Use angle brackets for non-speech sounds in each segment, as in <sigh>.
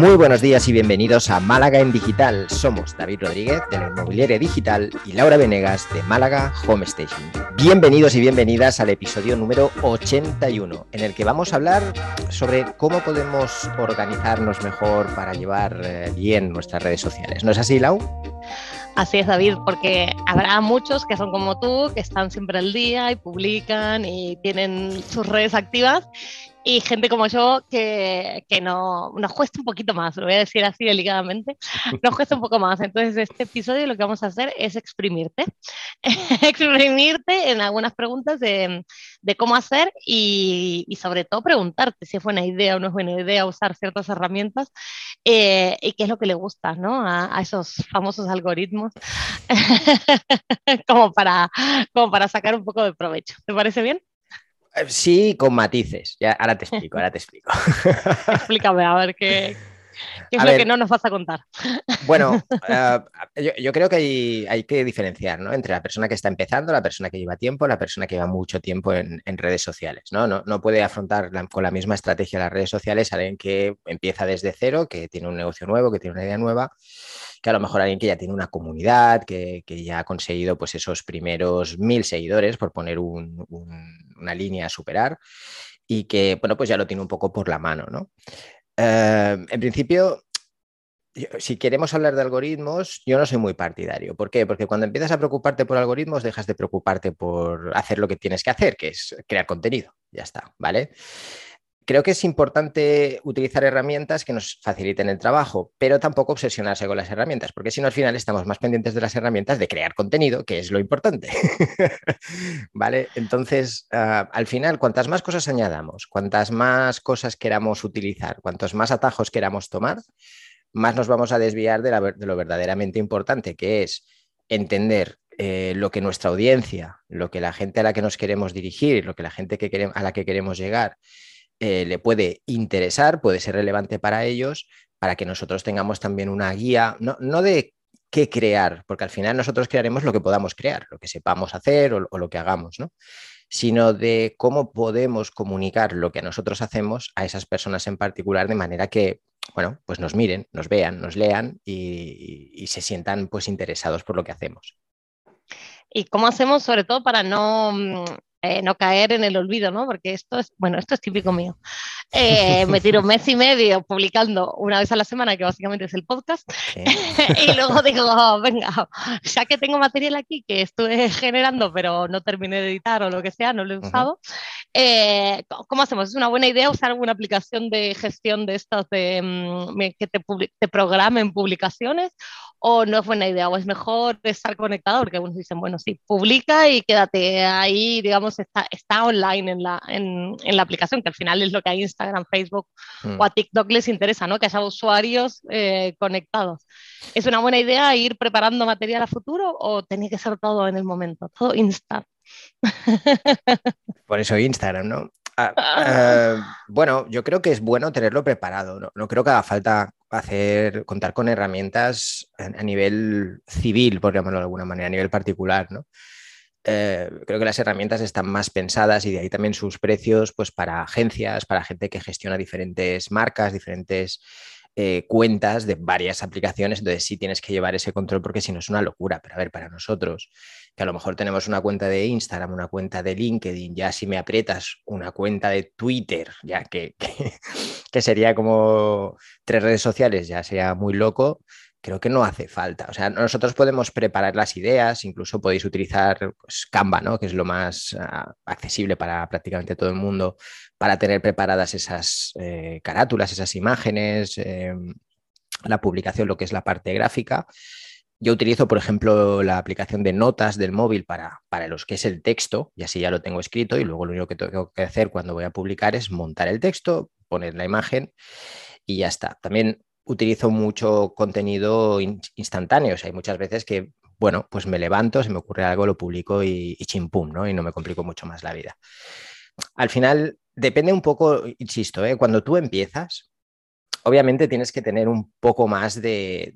Muy buenos días y bienvenidos a Málaga en Digital. Somos David Rodríguez de la Inmobiliaria Digital y Laura Venegas de Málaga Home Station. Bienvenidos y bienvenidas al episodio número 81, en el que vamos a hablar sobre cómo podemos organizarnos mejor para llevar eh, bien nuestras redes sociales. ¿No es así, Lau? Así es, David, porque habrá muchos que son como tú, que están siempre al día y publican y tienen sus redes activas y gente como yo que, que, no, nos cuesta un poquito más, lo voy a decir así delicadamente, <laughs> nos cuesta un poco más. Entonces, este episodio lo que vamos a hacer es exprimirte, <laughs> exprimirte en algunas preguntas de, de cómo hacer y, y, sobre todo preguntarte si es buena idea o no es buena idea usar ciertas herramientas eh, y qué es lo que le gusta ¿no? a, a esos famosos algoritmos <laughs> como, para, como para sacar un poco de provecho. ¿Te parece bien? Eh, sí, con matices. Ya, ahora te explico, ahora te explico. <laughs> Explícame, a ver qué, qué es a lo ver, que no nos vas a contar. Bueno, uh, <laughs> yo, yo, creo que hay, hay, que diferenciar ¿no? entre la persona que está empezando, la persona que lleva tiempo, la persona que lleva mucho tiempo en, en redes sociales. ¿no? No, no puede afrontar la, con la misma estrategia las redes sociales alguien que empieza desde cero, que tiene un negocio nuevo, que tiene una idea nueva que a lo mejor alguien que ya tiene una comunidad, que, que ya ha conseguido pues esos primeros mil seguidores, por poner un, un, una línea a superar, y que, bueno, pues ya lo tiene un poco por la mano, ¿no? Eh, en principio, si queremos hablar de algoritmos, yo no soy muy partidario. ¿Por qué? Porque cuando empiezas a preocuparte por algoritmos, dejas de preocuparte por hacer lo que tienes que hacer, que es crear contenido. Ya está, ¿vale? Creo que es importante utilizar herramientas que nos faciliten el trabajo, pero tampoco obsesionarse con las herramientas, porque si no al final estamos más pendientes de las herramientas de crear contenido, que es lo importante. <laughs> ¿Vale? Entonces, uh, al final, cuantas más cosas añadamos, cuantas más cosas queramos utilizar, cuantos más atajos queramos tomar, más nos vamos a desviar de, lo verdaderamente importante, que es entender eh, lo que nuestra audiencia, lo que la gente a la que nos queremos dirigir, lo que la gente a la que queremos llegar, eh, le puede interesar, puede ser relevante para ellos, para que nosotros tengamos también una guía, no, no de qué crear, porque al final nosotros crearemos lo que podamos crear, lo que sepamos hacer o, lo que hagamos, ¿no? sino de cómo podemos comunicar lo que nosotros hacemos a esas personas en particular de manera que, bueno, pues nos miren, nos vean, nos lean y, y, y se sientan pues interesados por lo que hacemos. ¿Y cómo hacemos sobre todo para no mm, eh, no caer en el olvido, ¿no? Porque esto es, bueno, esto es típico mío. Eh, me tiro un mes y medio publicando una vez a la semana, que básicamente es el podcast, <laughs> y luego digo, oh, venga, ya que tengo material aquí que estuve generando, pero no terminé de editar o lo que sea, no lo he usado, uh -huh. eh, ¿cómo hacemos? ¿Es una buena idea usar alguna aplicación de gestión de estas de, um, que te, te programen publicaciones? ¿O no es buena idea? ¿O es mejor estar conectado? Porque algunos dicen, bueno, sí, publica y quédate ahí, digamos, está, está online en la, en, en la aplicación, que al final es lo que a Instagram, Facebook mm. o a TikTok les interesa, ¿no? Que haya usuarios eh, conectados. ¿Es una buena idea ir preparando material a futuro o tiene que ser todo en el momento, todo instant? Por eso Instagram, ¿no? Uh, uh, <laughs> bueno, yo creo que es bueno tenerlo preparado. No, no, creo que haga falta hacer, contar con herramientas a, nivel civil, por llamarlo de alguna manera, a nivel particular, ¿no? Eh, creo que las herramientas están más pensadas y de ahí también sus precios, pues para agencias, para gente que gestiona diferentes marcas, diferentes eh, cuentas de varias aplicaciones, entonces sí tienes que llevar ese control porque si no es una locura. Pero a ver, para nosotros, que a lo mejor tenemos una cuenta de Instagram, una cuenta de LinkedIn, ya si me aprietas una cuenta de Twitter, ya que, <laughs> que, sería como tres redes sociales, ya sería muy loco creo que no hace falta. O sea, nosotros podemos preparar las ideas, incluso podéis utilizar pues, Canva, ¿no? que es lo más uh, accesible para prácticamente todo el mundo, para tener preparadas esas eh, carátulas, esas imágenes, eh, la publicación, lo que es la parte gráfica. Yo utilizo, por ejemplo, la aplicación de notas del móvil para, para los que es el texto, y así ya lo tengo escrito, y luego lo único que tengo que hacer cuando voy a publicar es montar el texto, poner la imagen y ya está. También utilizo mucho contenido in instantáneo. Hay muchas veces que, bueno, pues me levanto, se me ocurre algo, lo publico y, y chimpum, ¿no? Y no me complico mucho más la vida. Al final, depende un poco, insisto, ¿eh? cuando tú empiezas, obviamente tienes que tener un poco más de.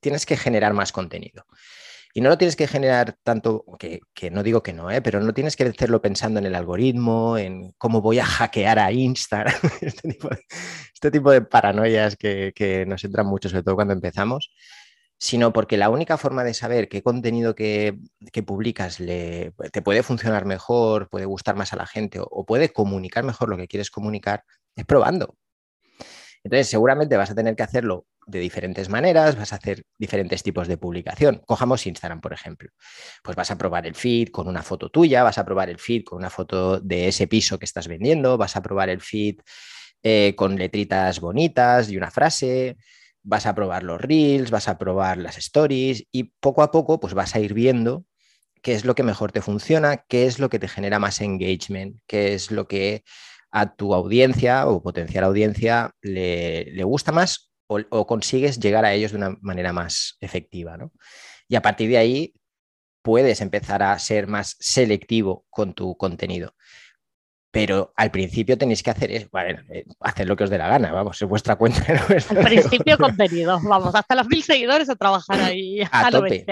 Tienes que generar más contenido. Y no lo tienes que generar tanto, que, no digo que no, ¿eh? pero no tienes que hacerlo pensando en el algoritmo, en cómo voy a hackear a Instagram, <laughs> este, este, tipo de, paranoias que, nos entran mucho, sobre todo cuando empezamos, sino porque la única forma de saber qué contenido que, publicas le, te puede funcionar mejor, puede gustar más a la gente o puede comunicar mejor lo que quieres comunicar es probando. Entonces, seguramente vas a tener que hacerlo de diferentes maneras, vas a hacer diferentes tipos de publicación. Cojamos Instagram, por ejemplo. Pues vas a probar el feed con una foto tuya, vas a probar el feed con una foto de ese piso que estás vendiendo, vas a probar el feed eh, con letritas bonitas y una frase, vas a probar los reels, vas a probar las stories y poco a poco pues vas a ir viendo qué es lo que mejor te funciona, qué es lo que te genera más engagement, qué es lo que a tu audiencia o potencial audiencia le, le gusta más o, consigues llegar a ellos de una manera más efectiva. ¿no? Y a partir de ahí puedes empezar a ser más selectivo con tu contenido. Pero al principio tenéis que hacer, es, eh, hacer lo que os dé la gana, vamos, es vuestra cuenta. <laughs> al principio contenido, vamos, hasta los mil seguidores a trabajar ahí. A, tope,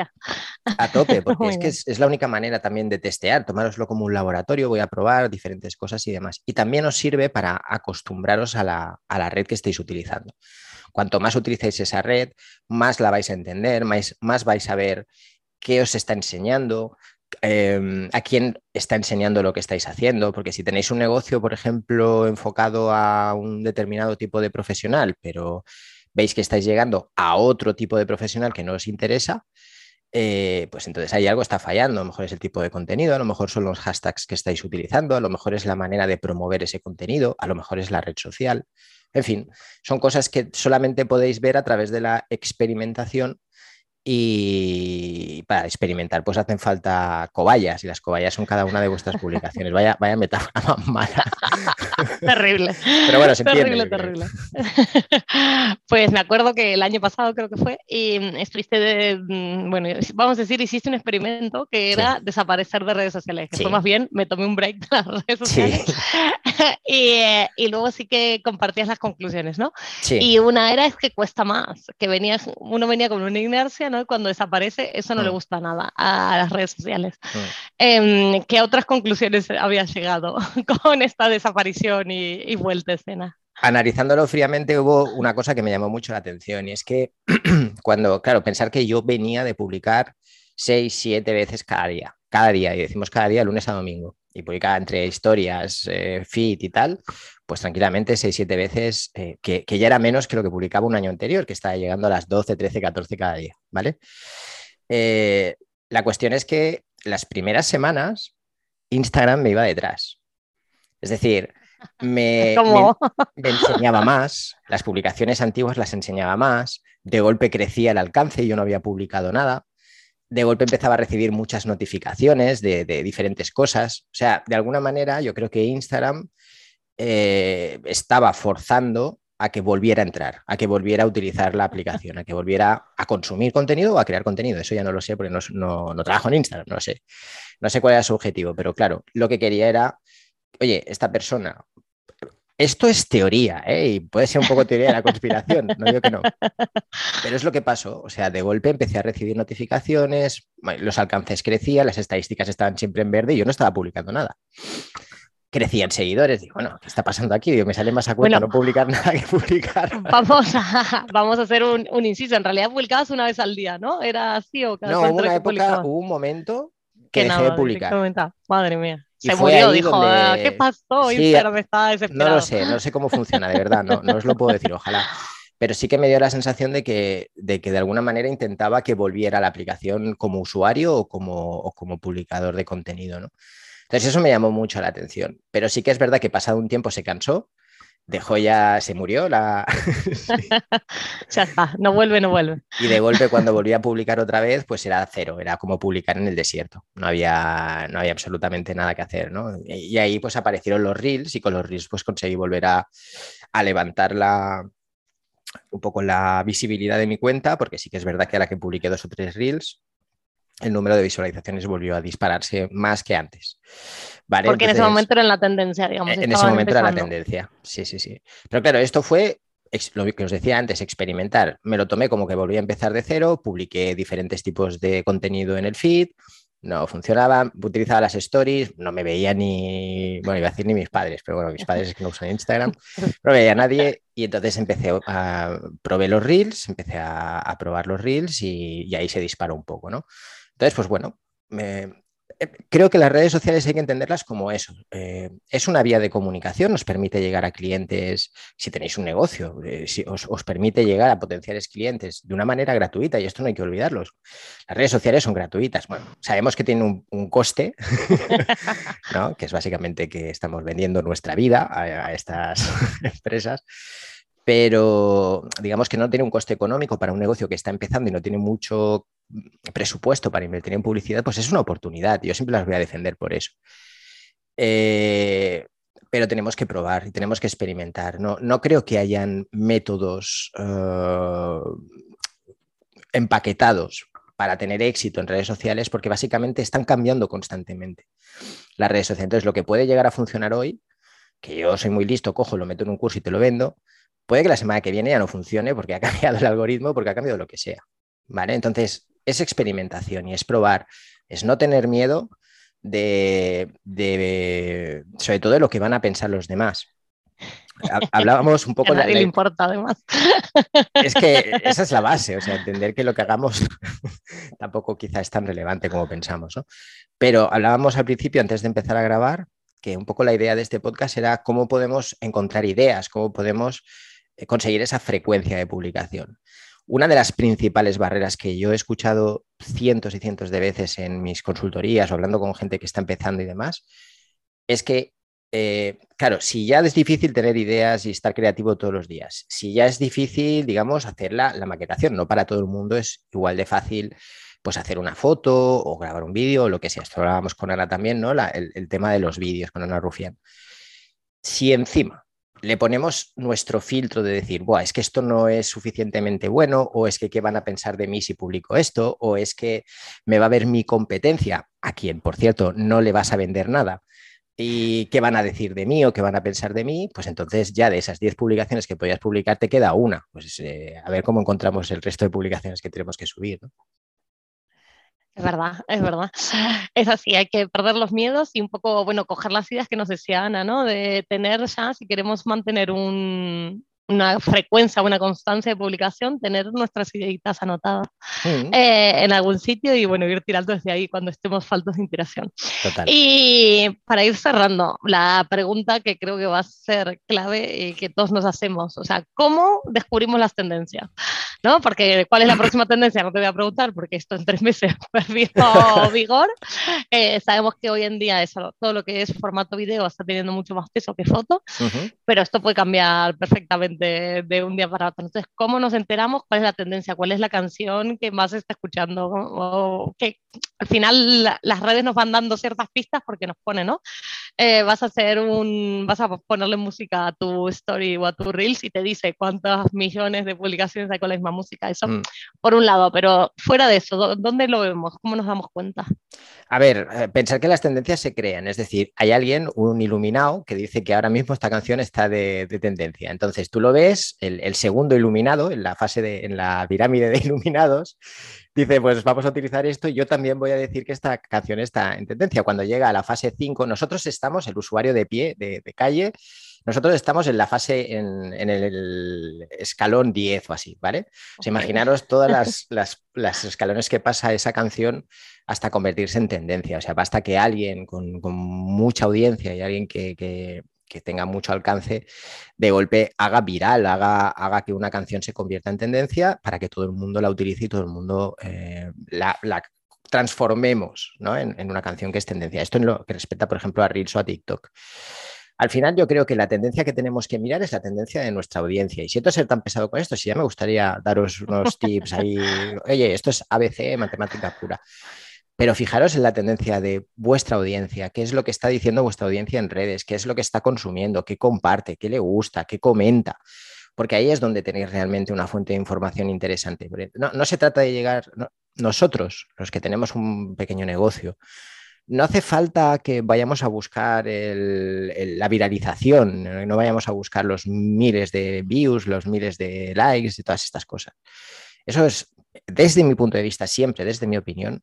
a tope, <laughs> porque es que es, la única manera también de testear, tomároslo como un laboratorio, voy a probar diferentes cosas y demás. Y también os sirve para acostumbraros a la, a la red que estéis utilizando. Cuanto más utilicéis esa red, más la vais a entender, más, más vais a ver qué os está enseñando, em, a quién está enseñando lo que estáis haciendo, porque si tenéis un negocio, por ejemplo, enfocado a un determinado tipo de profesional, pero veis que estáis llegando a otro tipo de profesional que no os interesa, eh, pues entonces ahí algo está fallando. A lo mejor es el tipo de contenido, a lo mejor son los hashtags que estáis utilizando, a lo mejor es la manera de promover ese contenido, a lo mejor es la red social. En fin, son cosas que solamente podéis ver a través de la experimentación y para experimentar pues hacen falta cobayas y las cobayas son cada una de vuestras publicaciones. Vaya, vaya metáfora más mala. <laughs> Terrible. Pero bueno, se Terrible, terrible. <laughs> Pues me acuerdo que el año pasado creo que fue y estuviste, de, mm, bueno, vamos a decir, hiciste un experimento que era desaparecer de redes sociales, que fue más bien, me tomé un break de las <laughs> redes sociales y, y, luego sí que compartías las conclusiones, ¿no? Y una era es que cuesta más, que venías, uno venía con una inercia cuando desaparece, eso no le mm. gusta nada a las redes sociales. Mm. Em, ¿Qué otras conclusiones había llegado <laughs> con esta desaparición y, vuelta a escena? Analizándolo fríamente hubo una cosa que me llamó mucho la atención y es que <clears throat> cuando, claro, pensar que yo venía de publicar seis, siete veces cada día, cada día, y decimos cada día, lunes a domingo, y publicaba entre historias, eh, feed y tal, pues tranquilamente 6-7 veces, eh, que, ya era menos que lo que publicaba un año anterior, que estaba llegando a las 12, 13, 14 cada día, ¿vale? Eh, la cuestión es que las primeras semanas Instagram me iba detrás. Es decir, <laughs> me, me, enseñaba más, las publicaciones antiguas las enseñaba más, de golpe crecía el alcance y yo no había publicado nada, de golpe empezaba a recibir muchas notificaciones de, diferentes cosas. O sea, de alguna manera yo creo que Instagram eh, estaba forzando a que volviera a entrar, a que volviera a utilizar la aplicación, a que volviera a consumir contenido o a crear contenido. Eso ya no lo sé porque no, no, trabajo en Instagram, no sé. No sé cuál era su objetivo, pero claro, lo que quería era, oye, esta persona, esto es teoría, ¿eh? y puede ser un poco teoría de la conspiración, no digo que no. <laughs> Pero es lo que pasó. O sea, de golpe empecé a recibir notificaciones, los alcances crecían, las estadísticas estaban siempre en verde y yo no estaba publicando nada crecían seguidores. Digo, bueno, ¿qué está pasando aquí? Digo, me sale más a cuenta no publicar nada que publicar. <laughs> Vamos a, vamos a hacer un, un, inciso. En realidad publicabas una vez al día, ¿no? ¿Era así o cada No, hubo una época, hubo un momento que, dejé de publicar. Madre mía. Se murió, dijo, ah, ¿qué pasó? Sí, me estaba desesperado. No lo sé, no sé cómo funciona, de verdad, no, no os lo puedo decir, ojalá. Pero sí que me dio la sensación de que, de que de alguna manera intentaba que volviera la aplicación como usuario o como, o como publicador de contenido, ¿no? Entonces eso me llamó mucho la atención. Pero sí que es verdad que pasado un tiempo se cansó, dejó ya, se murió la... <laughs> <laughs> ya está, no vuelve, no vuelve. Y de golpe cuando volví a publicar otra vez, pues era cero, era como publicar en el desierto. No había, no había absolutamente nada que hacer, ¿no? Y ahí pues aparecieron los reels y con los reels pues conseguí volver a, a levantar la, un poco la visibilidad de mi cuenta, porque sí que es verdad que a la que publiqué dos o tres reels, el número de visualizaciones volvió a dispararse más que antes. ¿Vale? Porque en ese momento era la tendencia, digamos. En ese momento era la tendencia, sí, sí, sí. Pero claro, esto fue lo que os decía antes, experimentar. Me lo tomé como que volví a empezar de cero, publiqué diferentes tipos de contenido en el feed, no funcionaba, utilizaba las stories, no me veía ni, bueno, iba a decir ni mis padres, pero bueno, mis padres es que no usan Instagram, no veía a nadie y entonces empecé a, probé los reels, empecé a, probar los reels y, y, ahí se disparó un poco, ¿no? Entonces, pues bueno, eh, creo que las redes sociales hay que entenderlas como eso. Eh, es una vía de comunicación, nos permite llegar a clientes, si tenéis un negocio, eh, si os, permite llegar a potenciales clientes de una manera gratuita y esto no hay que olvidarlos. Las redes sociales son gratuitas. Bueno, sabemos que tienen un, coste, <laughs> que es básicamente que estamos vendiendo nuestra vida a estas <laughs> empresas pero digamos que no tiene un coste económico para un negocio que está empezando y no tiene mucho presupuesto para invertir en publicidad, pues es una oportunidad. Yo siempre las voy a defender por eso. Eh, pero tenemos que probar y tenemos que experimentar. No, no creo que hayan métodos eh, empaquetados para tener éxito en redes sociales porque básicamente están cambiando constantemente las redes sociales. Entonces, lo que puede llegar a funcionar hoy, que yo soy muy listo, cojo, lo meto en un curso y te lo vendo, puede que la semana que viene ya no funcione porque ha <laughs> cambiado el algoritmo, porque ha cambiado lo que sea. ¿Vale? Entonces, es experimentación y es probar, es no tener miedo de, sobre todo de lo que van a pensar los demás. <laughs> Hablábamos un poco de... A nadie le importa, además. Es que esa es la base, o sea, entender que lo que hagamos <laughs> tampoco quizá es tan relevante como pensamos, ¿no? Pero hablábamos al principio, antes de empezar a grabar, que un poco la idea de este podcast era cómo podemos encontrar ideas, cómo podemos eh, conseguir esa frecuencia de publicación. Una de las principales barreras que yo he escuchado cientos y cientos de veces en mis consultorías o hablando con gente que está empezando y demás, es que, eh, claro, si ya es difícil tener ideas y estar creativo todos los días, si ya es difícil, digamos, hacer la, maquetación, no para todo el mundo es igual de fácil pues hacer una foto o grabar un vídeo o lo que sea. Esto hablábamos con Ana también, ¿no? el, el, tema de los vídeos con Ana Rufián. Si encima le ponemos nuestro filtro de decir, Buah, es que esto no es suficientemente bueno, o es que qué van a pensar de mí si publico esto, o es que me va a ver mi competencia, a quien, por cierto, no le vas a vender nada, y qué van a decir de mí o qué van a pensar de mí, pues entonces ya de esas 10 publicaciones que podías publicar te queda una. Pues eh, a ver cómo encontramos el resto de publicaciones que tenemos que subir. ¿no? Es verdad, es verdad. Es así, hay que perder los miedos y un poco, bueno, coger las ideas que nos decía Ana, ¿no? De tener ya, si queremos mantener un, una frecuencia, una constancia de publicación, tener nuestras ideitas anotadas eh, en algún sitio y bueno, ir tirando desde ahí cuando estemos faltos de inspiración. Y para ir cerrando, la pregunta que creo que va a ser clave y que todos nos hacemos, o sea, ¿cómo descubrimos las tendencias? ¿No? Porque ¿cuál es la próxima tendencia? No te voy a preguntar porque esto en tres meses <laughs> perdió <laughs> vigor. Eh, sabemos que hoy en día eso, todo lo que es formato video está teniendo mucho más peso que foto, pero esto puede cambiar perfectamente de, un día para otro. Entonces, ¿cómo nos enteramos cuál es la tendencia? ¿Cuál es la canción que más se está escuchando? O que al final las redes nos van dando ciertas pistas porque nos pone, ¿no? Eh, vas a hacer un, vas a ponerle música a tu story o a tu reels y te dice cuántas millones de publicaciones hay con la misma música. Eso mm. por un lado, pero fuera de eso, ¿dónde lo vemos? ¿Cómo nos damos cuenta? A ver, eh, pensar que las tendencias se crean, es decir, hay alguien, un iluminado, que dice que ahora mismo esta canción está de, de tendencia. Entonces tú lo ves, el, segundo iluminado, en la fase de, en la pirámide de iluminados, dice, pues vamos a utilizar esto y yo también voy a decir que esta canción está en tendencia. Cuando llega a la fase 5, nosotros estamos, el usuario de pie, de, calle, nosotros estamos en la fase, en, el escalón 10 o así, ¿vale? imaginaros todas <laughs> las, las, escalones que pasa esa canción hasta convertirse en tendencia. O sea, basta que alguien con, mucha audiencia y alguien que, que tenga mucho alcance, de golpe haga viral, haga, haga que una canción se convierta en tendencia para que todo el mundo la utilice y todo el mundo eh, la, transformemos en, una canción que es tendencia. Esto en lo que respecta, por ejemplo, a Reels o a TikTok. Al final yo creo que la tendencia que tenemos que mirar es la tendencia de nuestra audiencia. Y siento ser tan pesado con esto, si ya me gustaría daros unos tips ahí, <laughs> oye, esto es ABC, matemática pura. Pero fijaros en la tendencia de vuestra audiencia, qué es lo que está diciendo vuestra audiencia en redes, qué es lo que está consumiendo, qué comparte, qué le gusta, qué comenta, porque ahí es donde tenéis realmente una fuente de información interesante. No, se trata de llegar, nosotros, los que tenemos un pequeño negocio, no hace falta que vayamos a buscar la viralización, no vayamos a buscar los miles de views, los miles de likes y todas estas cosas. Eso es, desde mi punto de vista, siempre, desde mi opinión,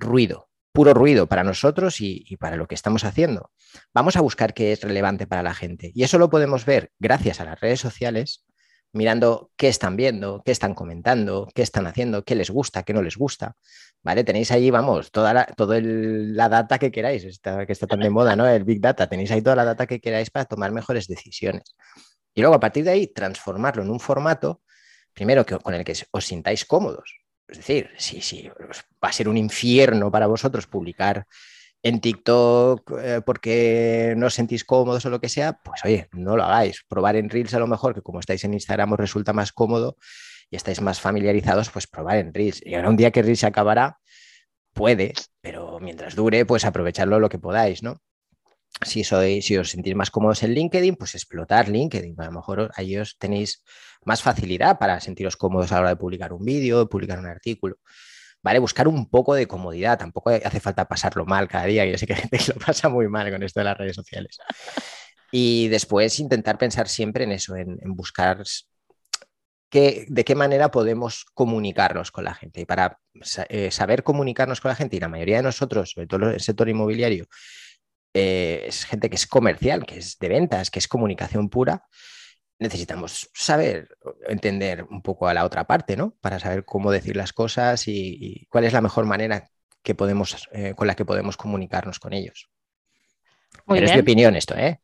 ruido, puro ruido para nosotros y, para lo que estamos haciendo. Vamos a buscar qué es relevante para la gente. Y eso lo podemos ver gracias a las redes sociales mirando qué están viendo, qué están comentando, qué están haciendo, qué les gusta, qué no les gusta. ¿Vale? Tenéis ahí, vamos, toda la, la data que queráis, que está tan de moda, ¿no? El Big Data. Tenéis ahí toda la data que queráis para tomar mejores decisiones. Y luego, a partir de ahí, transformarlo en un formato, primero, que, con el que os sintáis cómodos. Es decir, sí, sí, va a ser un infierno para vosotros publicar en TikTok eh, porque no os sentís cómodos o lo que sea, pues oye, no lo hagáis. Probar en Reels a lo mejor, que como estáis en Instagram os resulta más cómodo y estáis más familiarizados, pues probar en Reels. Y ahora un día que Reels se acabará, puede, pero mientras dure, pues aprovecharlo lo que podáis, ¿no? Si, sois, si os sentís más cómodos en LinkedIn, pues explotar LinkedIn. A lo mejor ahí os tenéis más facilidad para sentiros cómodos a la hora de publicar un vídeo, de publicar un artículo. ¿vale? Buscar un poco de comodidad, tampoco hace falta pasarlo mal cada día, yo sé que <laughs> gente lo pasa muy mal con esto de las redes sociales. Y después intentar pensar siempre en eso, en, buscar de qué manera podemos comunicarnos con la gente. Y para eh, saber comunicarnos con la gente, y la mayoría de nosotros, sobre todo el sector inmobiliario, eh, es gente que es comercial, que es de ventas, que es comunicación pura, necesitamos saber, entender un poco a la otra parte, ¿no? Para saber cómo decir las cosas y, cuál es la mejor manera que podemos, eh, con la que podemos comunicarnos con ellos. Pero es mi opinión esto, ¿eh?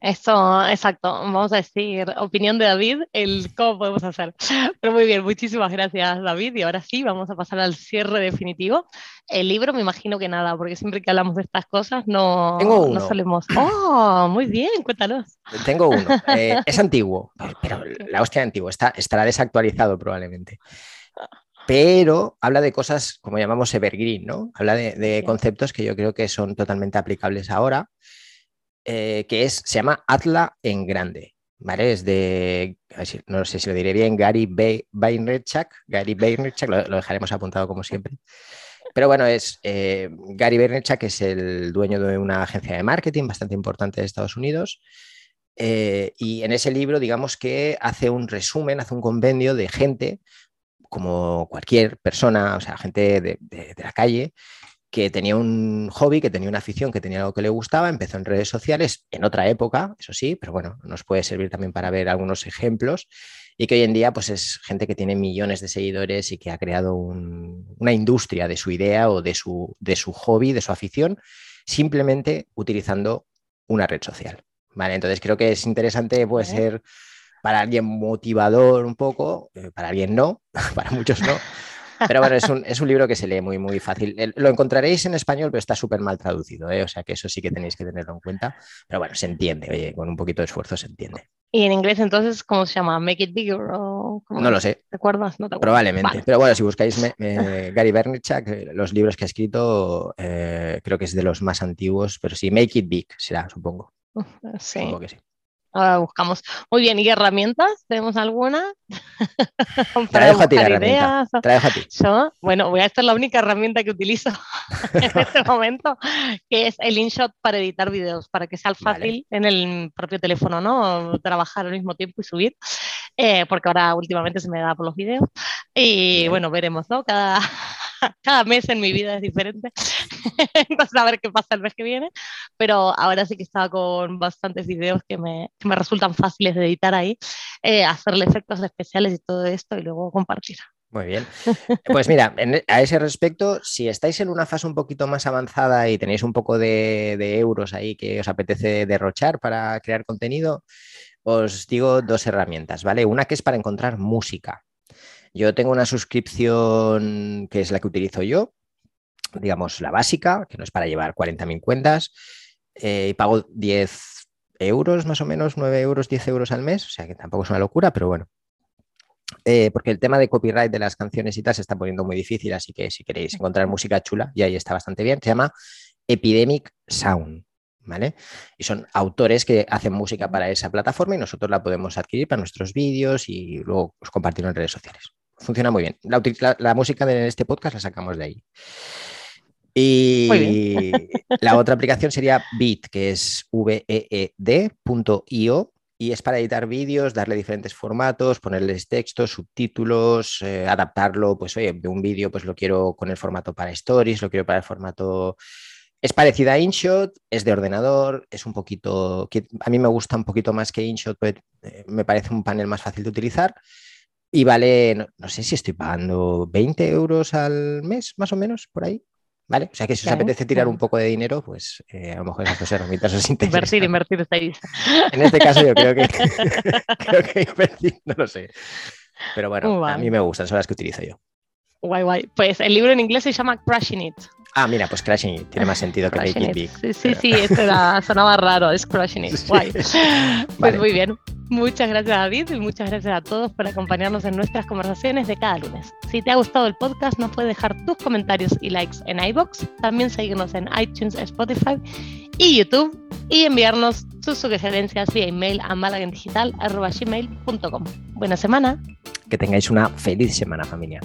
Esto, exacto, vamos a decir, opinión de David, el cómo podemos hacer. Pero muy bien, muchísimas gracias David y ahora sí, vamos a pasar al cierre definitivo. El libro me imagino que nada, porque siempre que hablamos de estas cosas no, no solemos... ¡Oh, muy bien! Cuéntanos. Tengo uno, eh, es <laughs> antiguo, pero la hostia antiguo, está, estará desactualizado probablemente pero habla de cosas como llamamos evergreen, ¿no? Habla de, de, conceptos que yo creo que son totalmente aplicables ahora eh, que es, se llama Atla en Grande. ¿Vale? Es de, no sé si lo diré bien, Gary Vaynerchuk. Gary Vaynerchuk, lo, dejaremos apuntado como siempre. Pero bueno, es eh, Gary Vaynerchuk, que es el dueño de una agencia de marketing bastante importante de Estados Unidos. Eh, y en ese libro, digamos que hace un resumen, hace un convenio de gente, como cualquier persona, o sea, gente de la calle, que tenía un hobby, que tenía una afición, que tenía algo que le gustaba, empezó en redes sociales en otra época, eso sí, pero bueno, nos puede servir también para ver algunos ejemplos y que hoy en día pues es gente que tiene millones de seguidores y que ha creado una industria de su idea o de su, de su hobby, de su afición, simplemente utilizando una red social. Vale, entonces creo que es interesante, puede ser para alguien motivador un poco, eh, para alguien no, <laughs> para muchos no. Pero bueno, es un, es un, libro que se lee muy, muy fácil. Lo encontraréis en español, pero está súper mal traducido, ¿eh? o sea que eso sí que tenéis que tenerlo en cuenta. Pero bueno, se entiende, oye, con un poquito de esfuerzo se entiende. ¿Y en inglés entonces cómo se llama? ¿Make it bigger? O no lo sé. ¿Te acuerdas? No Probablemente. Pero bueno, si buscáis Gary Vaynerchuk, eh, los libros que ha escrito, eh, creo que es de los más antiguos, pero sí, Make it big será, supongo. <laughs> Sí. Supongo que sí. Ahora buscamos. Muy bien, ¿y herramientas? ¿Tenemos alguna? <laughs> Para a ti la herramienta. a ti. Yo, bueno, voy a hacer la única herramienta que utilizo <laughs> en este momento, que es el InShot para editar videos, para que sea fácil en el propio teléfono, ¿no? Trabajar al mismo tiempo y subir, eh, porque ahora últimamente se me da por los videos. Y bueno, veremos, ¿no? Cada, <laughs> cada mes en mi vida es diferente. <laughs> Entonces, a ver qué pasa el mes que viene. Pero ahora sí que estaba con bastantes videos que me, que me resultan fáciles de editar ahí, eh, hacerle efectos especiales y todo esto y luego compartir. Muy bien. Pues mira, a ese respecto, si estáis en una fase un poquito más avanzada y tenéis un poco de, de, euros ahí que os apetece derrochar para crear contenido, os digo dos herramientas, ¿vale? Una que es para encontrar música. Yo tengo una suscripción que es la que utilizo yo, digamos la básica, que no es para llevar 40.000 cuentas, eh, y pago 10 euros más o menos, 9 euros, 10 euros al mes, o sea que tampoco es una locura, pero bueno. Eh, porque el tema de copyright de las canciones y tal se está poniendo muy difícil, así que si queréis encontrar música chula, y ahí está bastante bien, se llama Epidemic Sound. ¿Vale? Y son autores que hacen música para esa plataforma y nosotros la podemos adquirir para nuestros vídeos y luego pues, compartirlo en redes sociales funciona muy bien. La, música de este podcast la sacamos de ahí. Y la otra aplicación sería Bit, que es veed.io y es para editar vídeos, darle diferentes formatos, ponerles textos, subtítulos, eh, adaptarlo, pues oye, de un vídeo pues lo quiero con el formato para stories, lo quiero para el formato... Es parecida a InShot, es de ordenador, es un poquito... A mí me gusta un poquito más que InShot, pues, eh, me parece un panel más fácil de utilizar y vale, no, sé si estoy pagando 20 euros al mes, más o menos, por ahí. ¿Vale? O sea que si os apetece tirar un poco de dinero, pues eh, a lo mejor esas dos herramientas os <laughs> interesan. Invertir, invertir estáis. En este caso yo creo que, <laughs> <laughs> creo que invertir, no lo sé. Pero bueno, a mí me gustan, son las que utilizo yo. Guay, guay. Pues el libro en inglés se llama Crushing It. Ah, mira, pues Crashing It tiene más sentido que Making Big. Sí, sí, sí, esto era, sonaba raro, es Crushing It. <laughs> Guay. <laughs> Pues muy bien. Muchas gracias David y muchas gracias a todos por acompañarnos en nuestras conversaciones de cada lunes. Si te ha gustado el podcast, nos puedes dejar tus comentarios y likes en iBox, también seguirnos en iTunes, Spotify y YouTube y enviarnos sus sugerencias vía email a malagendigital.gmail.com. Buena semana. Que tengáis una feliz semana familia.